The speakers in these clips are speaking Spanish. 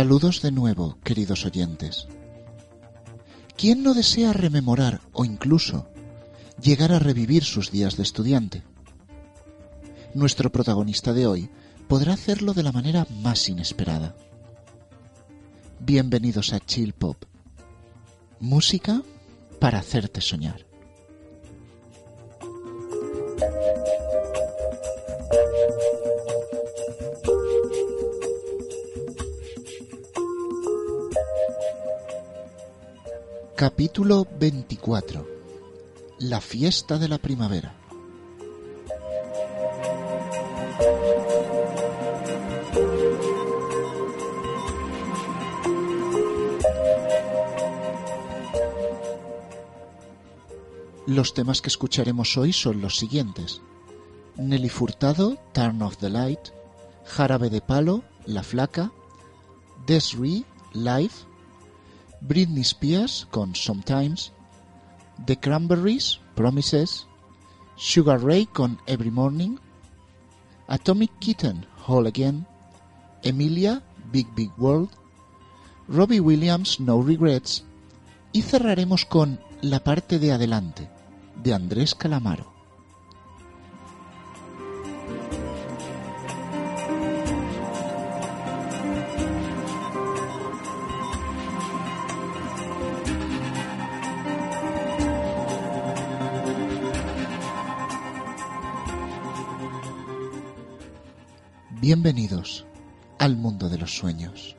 Saludos de nuevo, queridos oyentes. ¿Quién no desea rememorar o incluso llegar a revivir sus días de estudiante? Nuestro protagonista de hoy podrá hacerlo de la manera más inesperada. Bienvenidos a Chill Pop. Música para hacerte soñar. Capítulo 24 La fiesta de la primavera. Los temas que escucharemos hoy son los siguientes. Nelly Furtado, Turn of the Light, Jarabe de Palo, La Flaca, Desiree, Live, Britney Spears con Sometimes, The Cranberries, Promises, Sugar Ray con Every Morning, Atomic Kitten, Whole Again, Emilia, Big Big World, Robbie Williams, No Regrets, y cerraremos con La parte de adelante, de Andrés Calamaro. Bienvenidos al mundo de los sueños.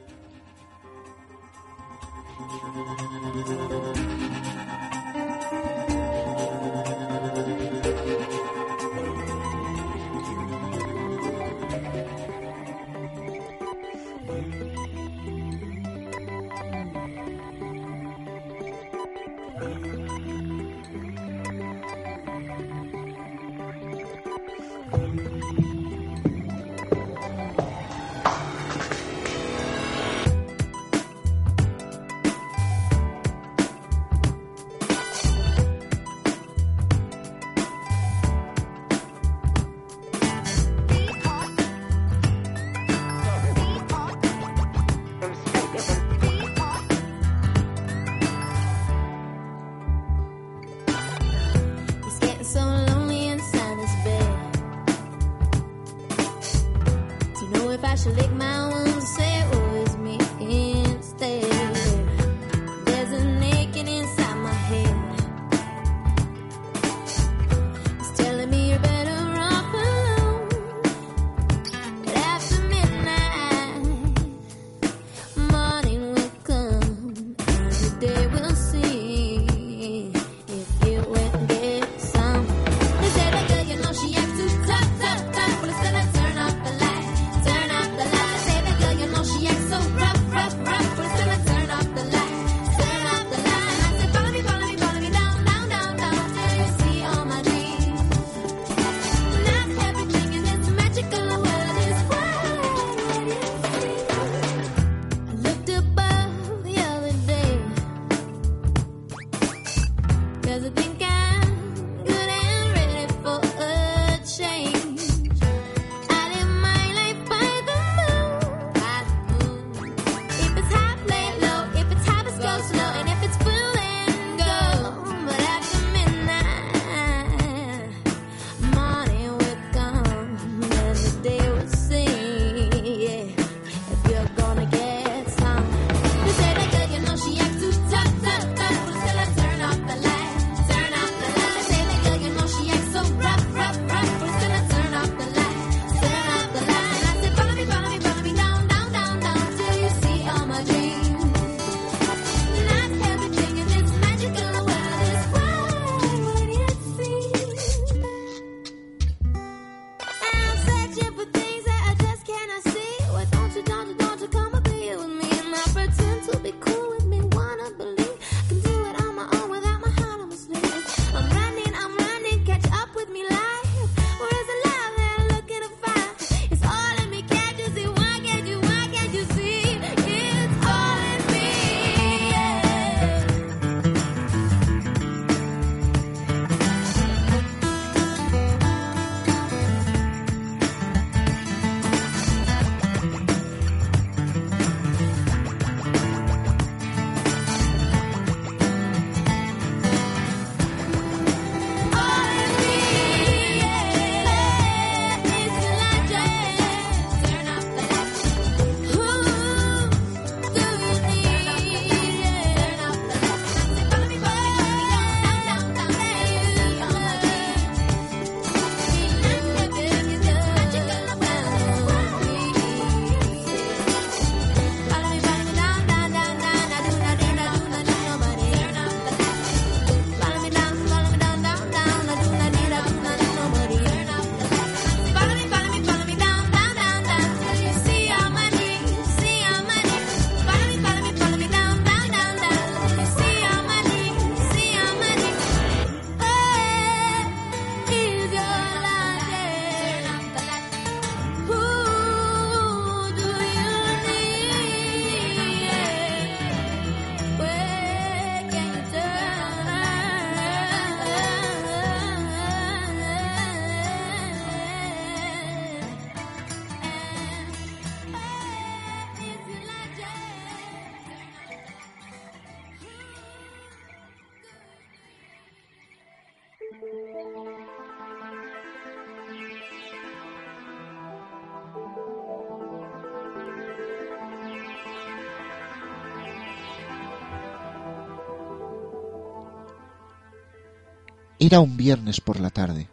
Era un viernes por la tarde.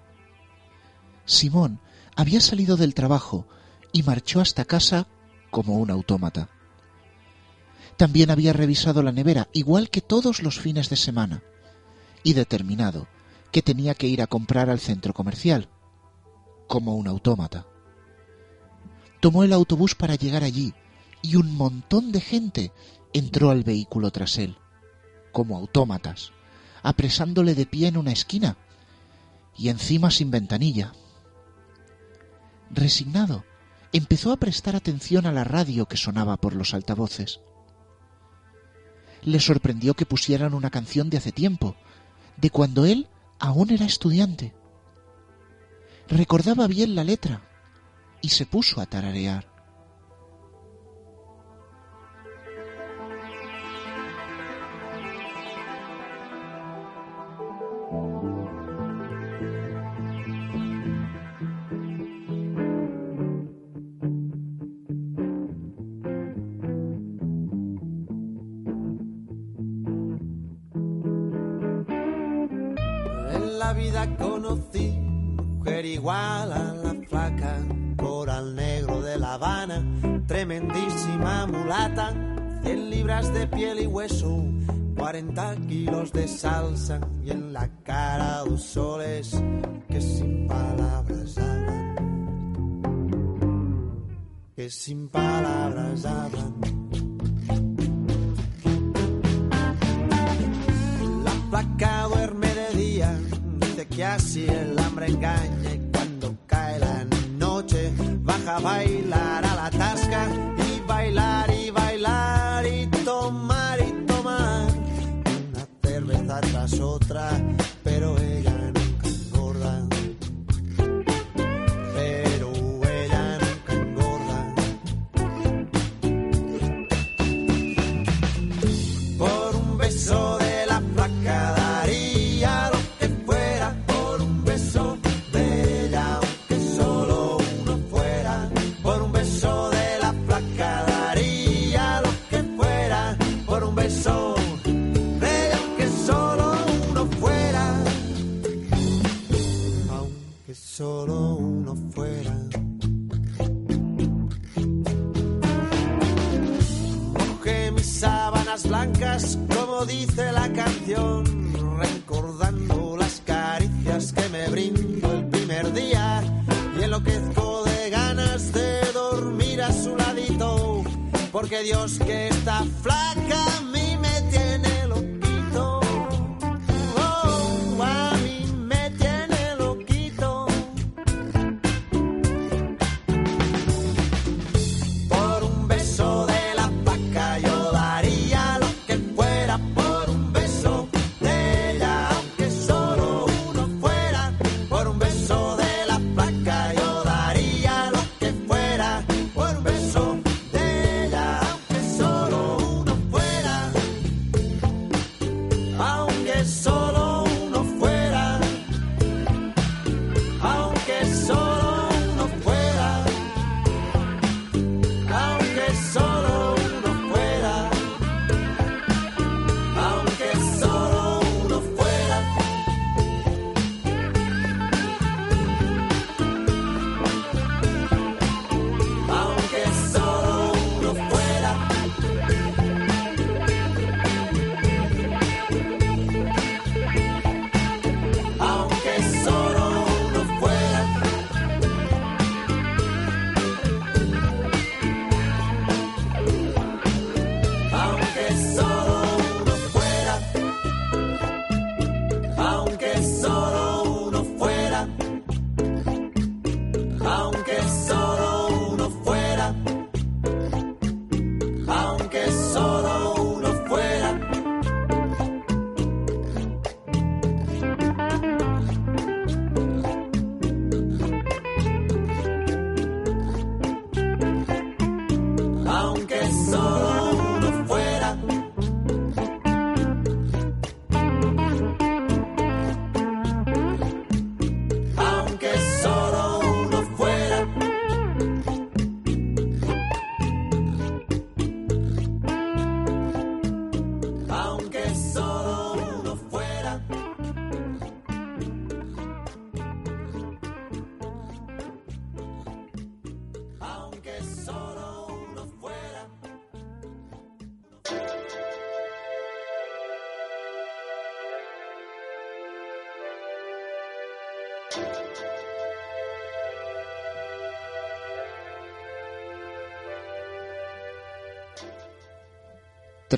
Simón había salido del trabajo y marchó hasta casa como un autómata. También había revisado la nevera, igual que todos los fines de semana, y determinado que tenía que ir a comprar al centro comercial, como un autómata. Tomó el autobús para llegar allí, y un montón de gente entró al vehículo tras él, como autómatas, apresándole de pie en una esquina, y encima sin ventanilla. Resignado, empezó a prestar atención a la radio que sonaba por los altavoces. Le sorprendió que pusieran una canción de hace tiempo, de cuando él aún era estudiante. Recordaba bien la letra y se puso a tararear. 100 libras de piel y hueso, 40 kilos de salsa y en la cara dos soles que sin palabras hablan, que sin palabras hablan. La flaca duerme de día, dice que así el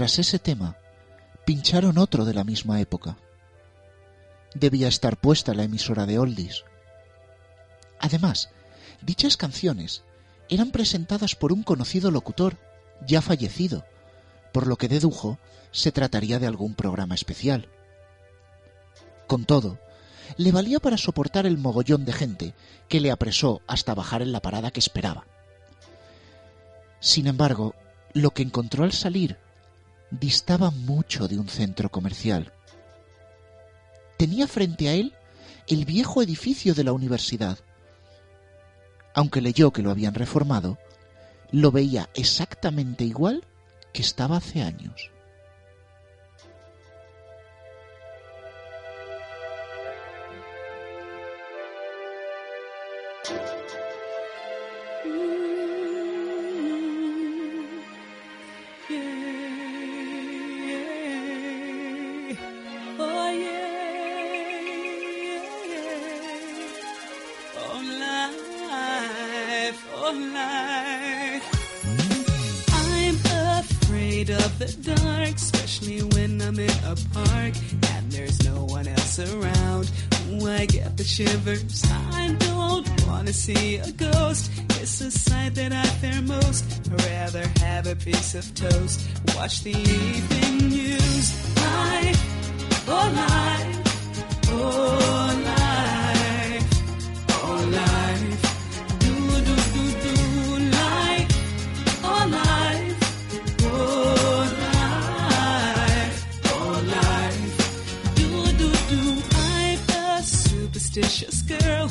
tras ese tema, pincharon otro de la misma época. Debía estar puesta la emisora de Oldies. Además, dichas canciones eran presentadas por un conocido locutor, ya fallecido, por lo que dedujo se trataría de algún programa especial. Con todo, le valía para soportar el mogollón de gente que le apresó hasta bajar en la parada que esperaba. Sin embargo, lo que encontró al salir distaba mucho de un centro comercial. Tenía frente a él el viejo edificio de la universidad. Aunque leyó que lo habían reformado, lo veía exactamente igual que estaba hace años. Watch the evening news. Life, oh life, oh life, oh life. Do do do do life, oh life, oh life, oh life. Do do do. I'm a superstitious girl.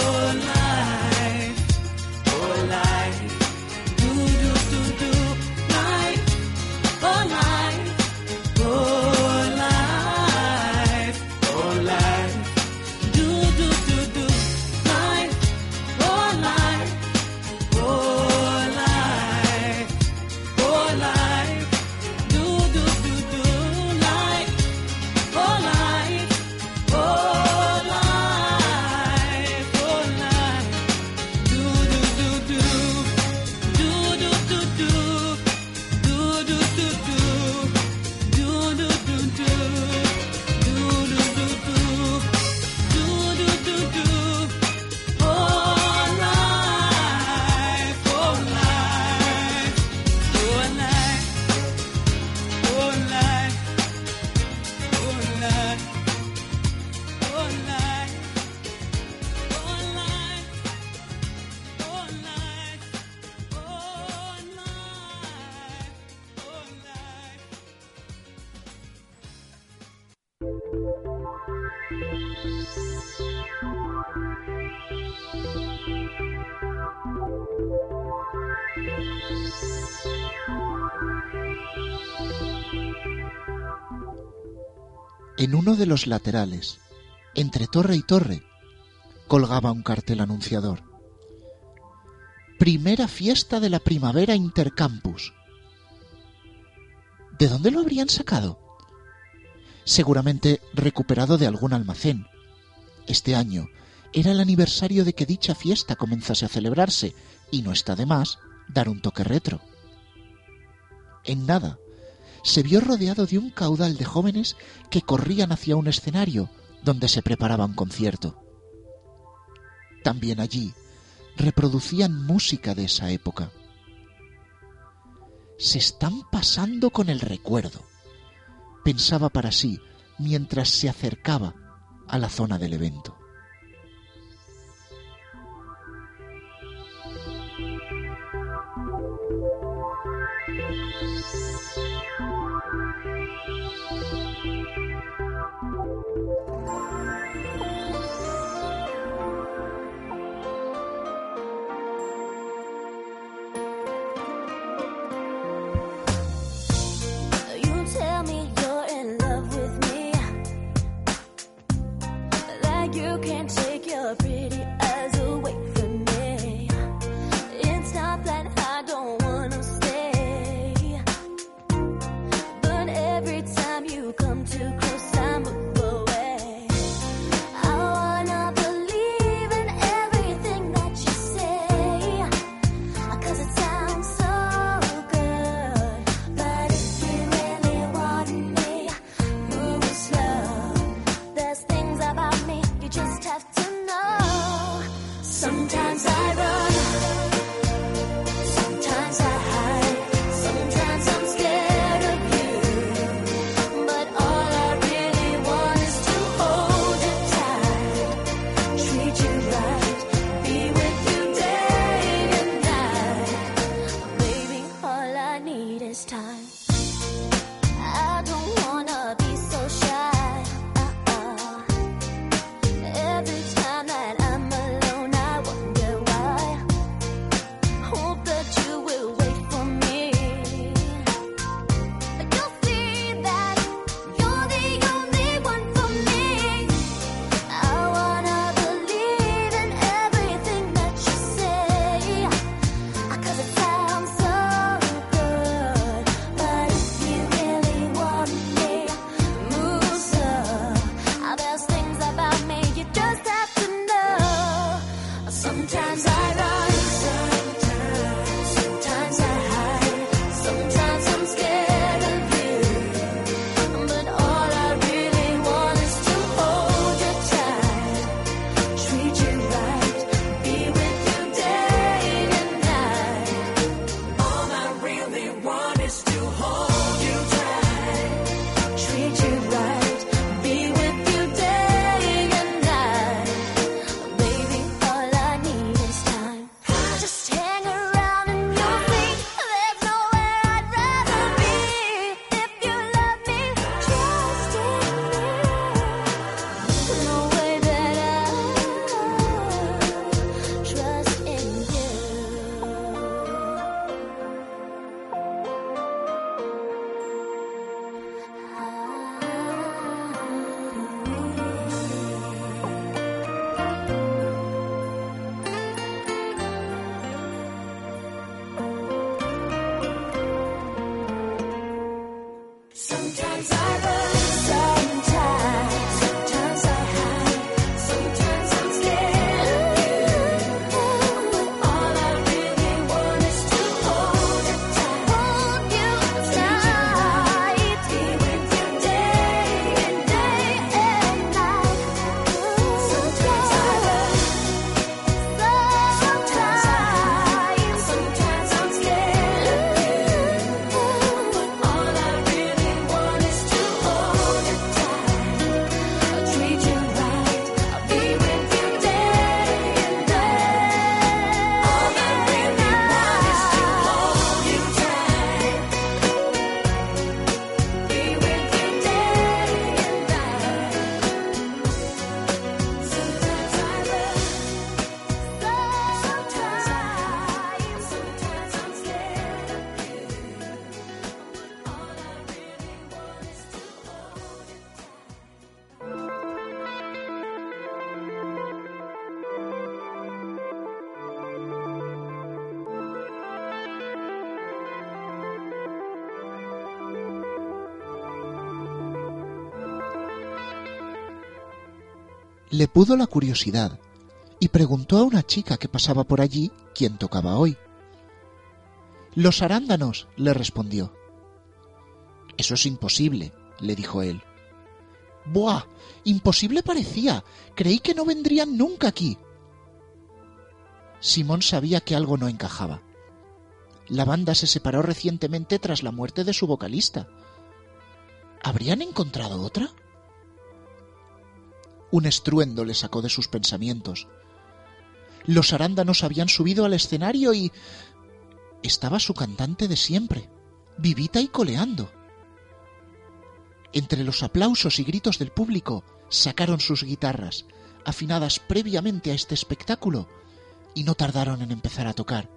de los laterales, entre torre y torre, colgaba un cartel anunciador. Primera fiesta de la primavera intercampus. ¿De dónde lo habrían sacado? Seguramente recuperado de algún almacén. Este año era el aniversario de que dicha fiesta comenzase a celebrarse y no está de más dar un toque retro. En nada se vio rodeado de un caudal de jóvenes que corrían hacia un escenario donde se preparaba un concierto. También allí reproducían música de esa época. Se están pasando con el recuerdo, pensaba para sí mientras se acercaba a la zona del evento. pudo la curiosidad y preguntó a una chica que pasaba por allí quién tocaba hoy. Los arándanos, le respondió. Eso es imposible, le dijo él. Buah, imposible parecía. Creí que no vendrían nunca aquí. Simón sabía que algo no encajaba. La banda se separó recientemente tras la muerte de su vocalista. ¿Habrían encontrado otra? Un estruendo le sacó de sus pensamientos. Los arándanos habían subido al escenario y... estaba su cantante de siempre, vivita y coleando. Entre los aplausos y gritos del público sacaron sus guitarras, afinadas previamente a este espectáculo, y no tardaron en empezar a tocar,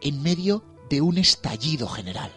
en medio de un estallido general.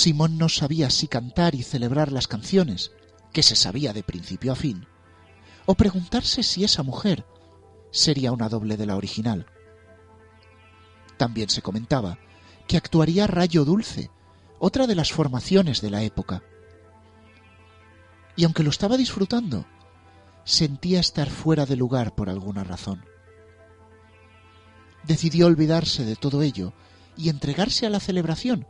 Simón no sabía si cantar y celebrar las canciones, que se sabía de principio a fin, o preguntarse si esa mujer sería una doble de la original. También se comentaba que actuaría Rayo Dulce, otra de las formaciones de la época. Y aunque lo estaba disfrutando, sentía estar fuera de lugar por alguna razón. Decidió olvidarse de todo ello y entregarse a la celebración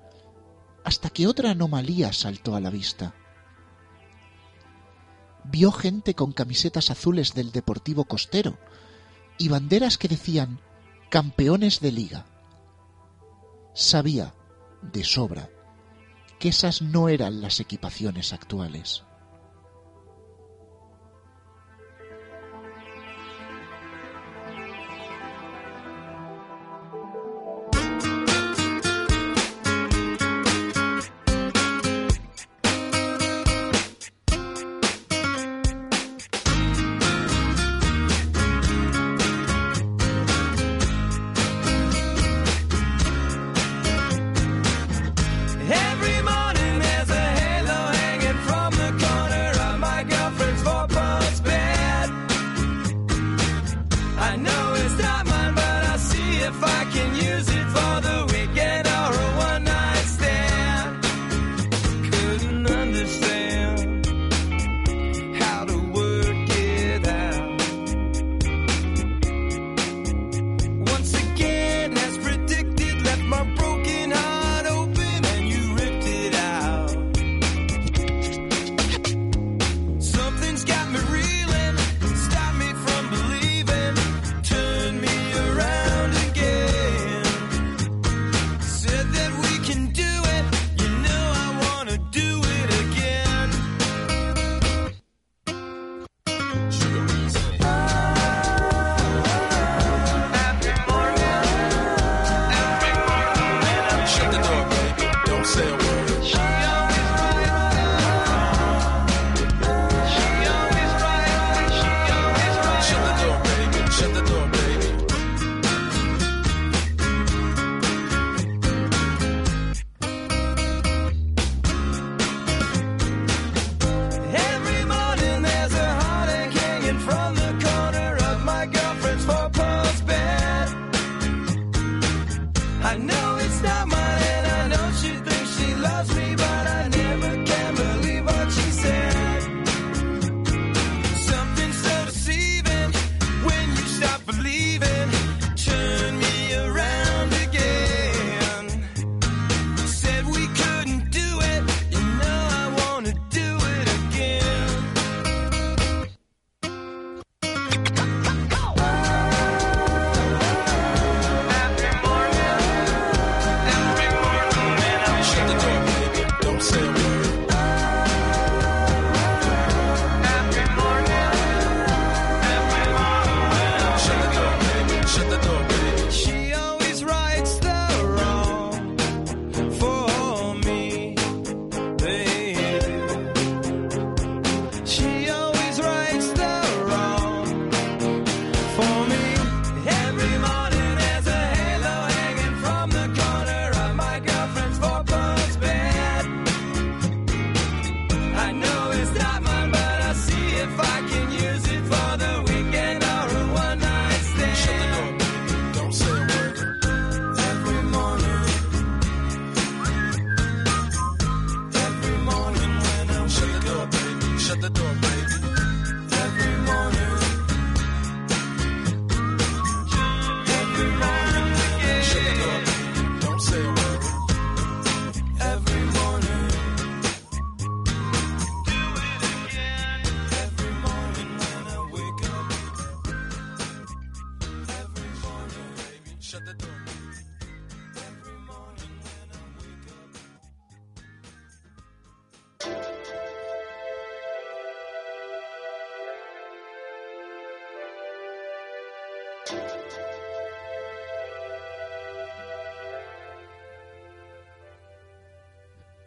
hasta que otra anomalía saltó a la vista. Vio gente con camisetas azules del Deportivo Costero y banderas que decían campeones de liga. Sabía, de sobra, que esas no eran las equipaciones actuales.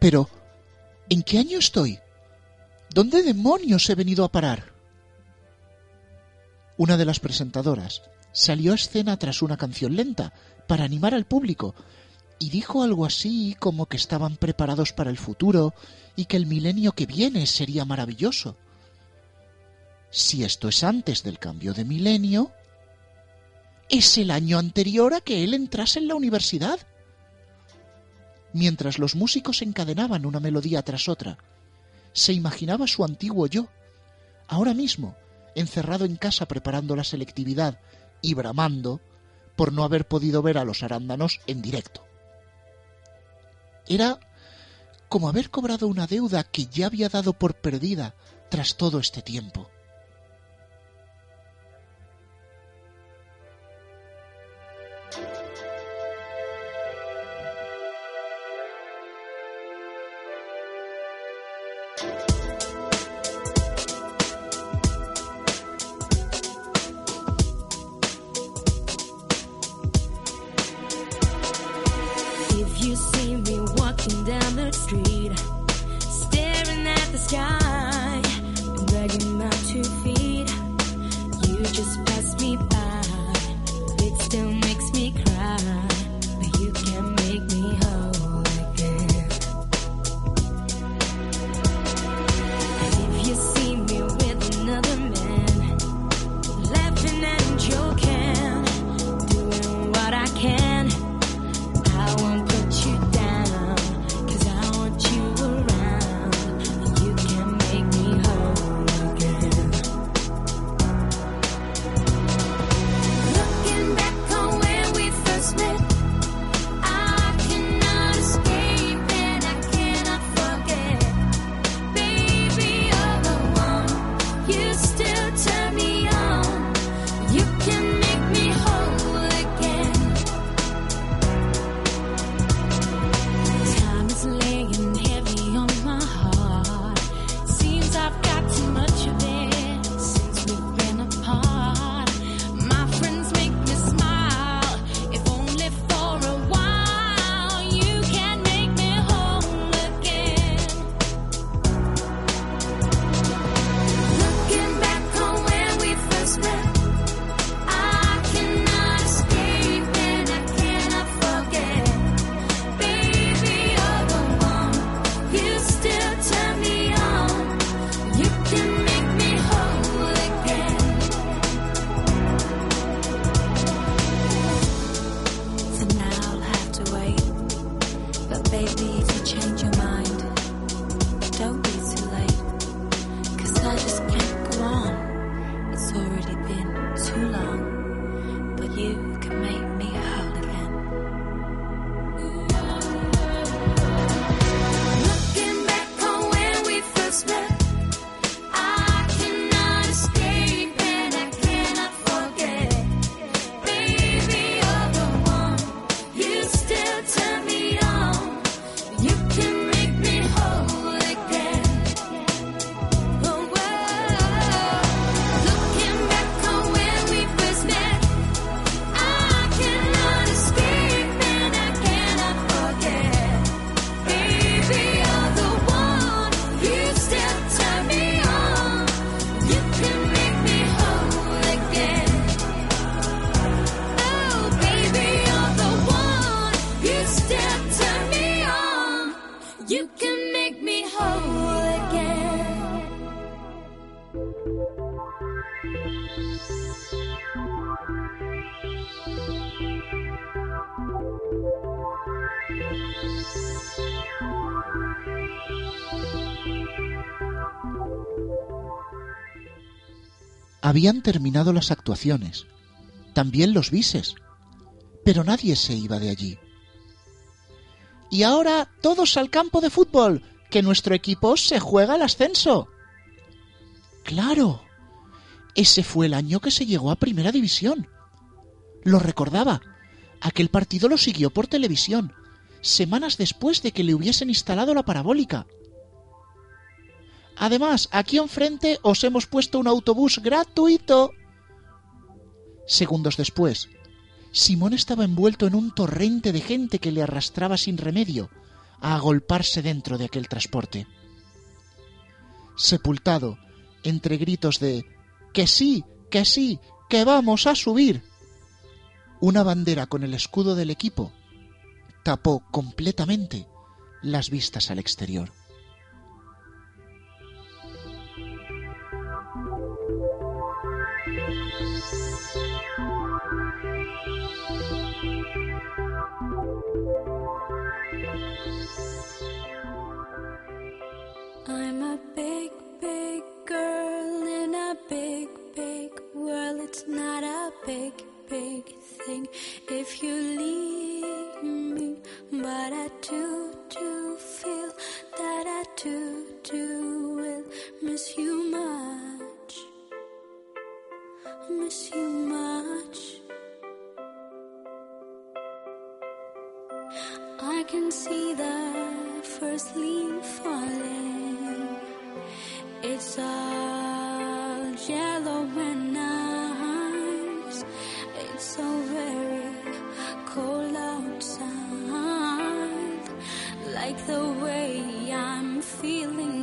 Pero, ¿en qué año estoy? ¿Dónde demonios he venido a parar? Una de las presentadoras salió a escena tras una canción lenta para animar al público y dijo algo así como que estaban preparados para el futuro y que el milenio que viene sería maravilloso. Si esto es antes del cambio de milenio, es el año anterior a que él entrase en la universidad mientras los músicos encadenaban una melodía tras otra. Se imaginaba su antiguo yo, ahora mismo, encerrado en casa preparando la selectividad y bramando por no haber podido ver a los arándanos en directo. Era como haber cobrado una deuda que ya había dado por perdida tras todo este tiempo. Habían terminado las actuaciones, también los bises, pero nadie se iba de allí. Y ahora todos al campo de fútbol, que nuestro equipo se juega el ascenso. Claro, ese fue el año que se llegó a Primera División. Lo recordaba. Aquel partido lo siguió por televisión, semanas después de que le hubiesen instalado la parabólica. Además, aquí enfrente os hemos puesto un autobús gratuito. Segundos después, Simón estaba envuelto en un torrente de gente que le arrastraba sin remedio a agolparse dentro de aquel transporte. Sepultado entre gritos de que sí, que sí, que vamos a subir. Una bandera con el escudo del equipo tapó completamente las vistas al exterior. I'm a big, big girl in a big, big world. It's not a big, big thing if you leave me. But I do, do feel that I do, do will miss you much. Miss you much. I can see the first leaf falling. It's all yellow and nice. It's so very cold outside. Like the way I'm feeling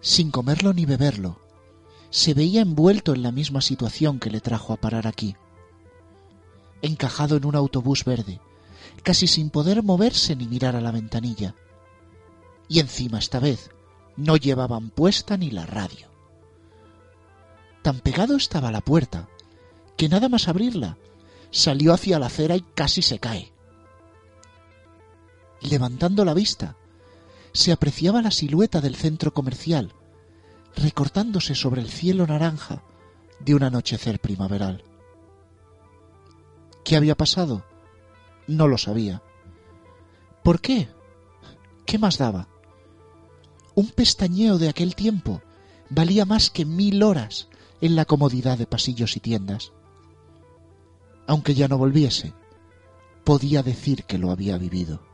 sin comerlo ni beberlo, se veía envuelto en la misma situación que le trajo a parar aquí. Encajado en un autobús verde, casi sin poder moverse ni mirar a la ventanilla. Y encima esta vez no llevaban puesta ni la radio. Tan pegado estaba la puerta que nada más abrirla salió hacia la acera y casi se cae. Levantando la vista, se apreciaba la silueta del centro comercial, recortándose sobre el cielo naranja de un anochecer primaveral. ¿Qué había pasado? No lo sabía. ¿Por qué? ¿Qué más daba? Un pestañeo de aquel tiempo valía más que mil horas en la comodidad de pasillos y tiendas. Aunque ya no volviese, podía decir que lo había vivido.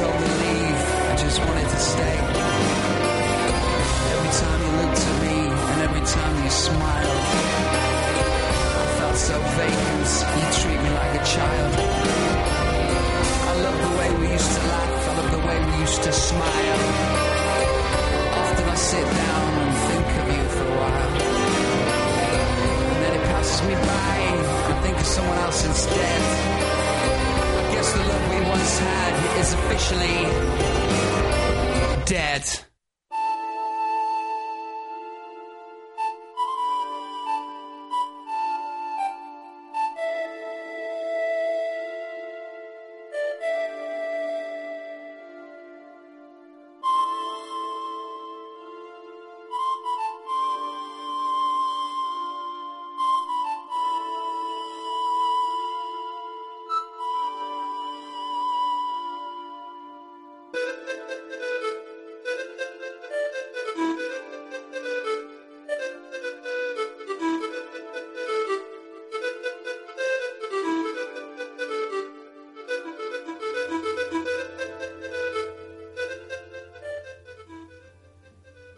tell me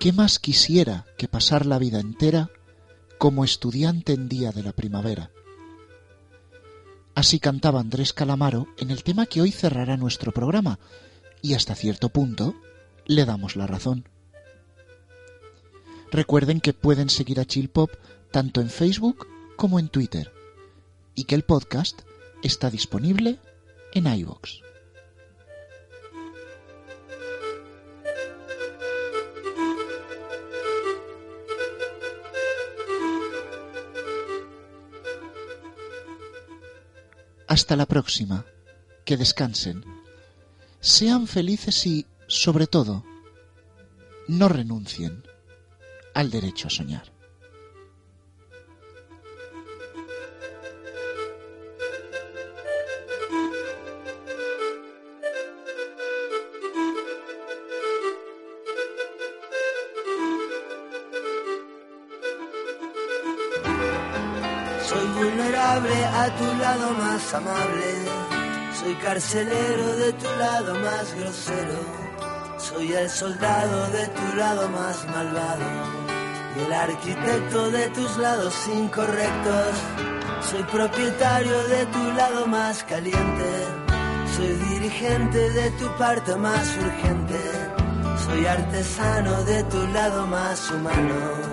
¿Qué más quisiera que pasar la vida entera como estudiante en día de la primavera? Así cantaba Andrés Calamaro en el tema que hoy cerrará nuestro programa, y hasta cierto punto le damos la razón. Recuerden que pueden seguir a Chill Pop tanto en Facebook como en Twitter, y que el podcast está disponible en iVoox. Hasta la próxima. Que descansen. Sean felices y, sobre todo, no renuncien al derecho a soñar. Amable. Soy carcelero de tu lado más grosero. Soy el soldado de tu lado más malvado. Y el arquitecto de tus lados incorrectos. Soy propietario de tu lado más caliente. Soy dirigente de tu parte más urgente. Soy artesano de tu lado más humano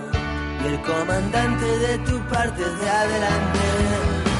y el comandante de tu parte de adelante.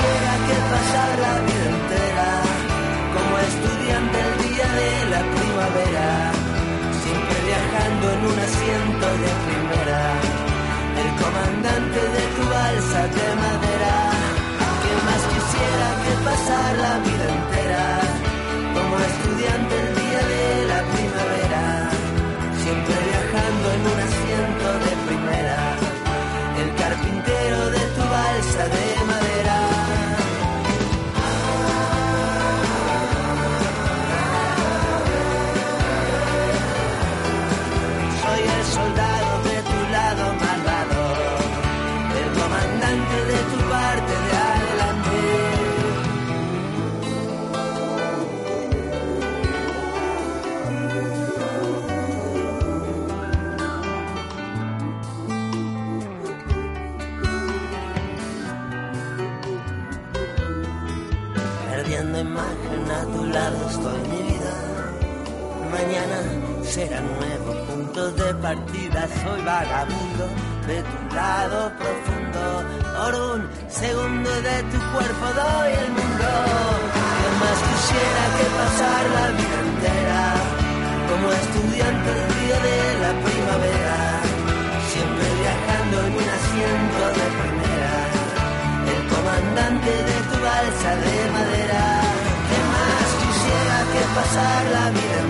Quisiera que pasar la vida entera como estudiante el día de la primavera. Siempre viajando en un asiento de primera. De partida, soy vagabundo de tu lado profundo. Por un segundo de tu cuerpo doy el mundo. Que más quisiera que pasar la vida entera como estudiante el día de la primavera, siempre viajando en un asiento de primera el comandante de tu balsa de madera. ¿Qué más quisiera que pasar la vida entera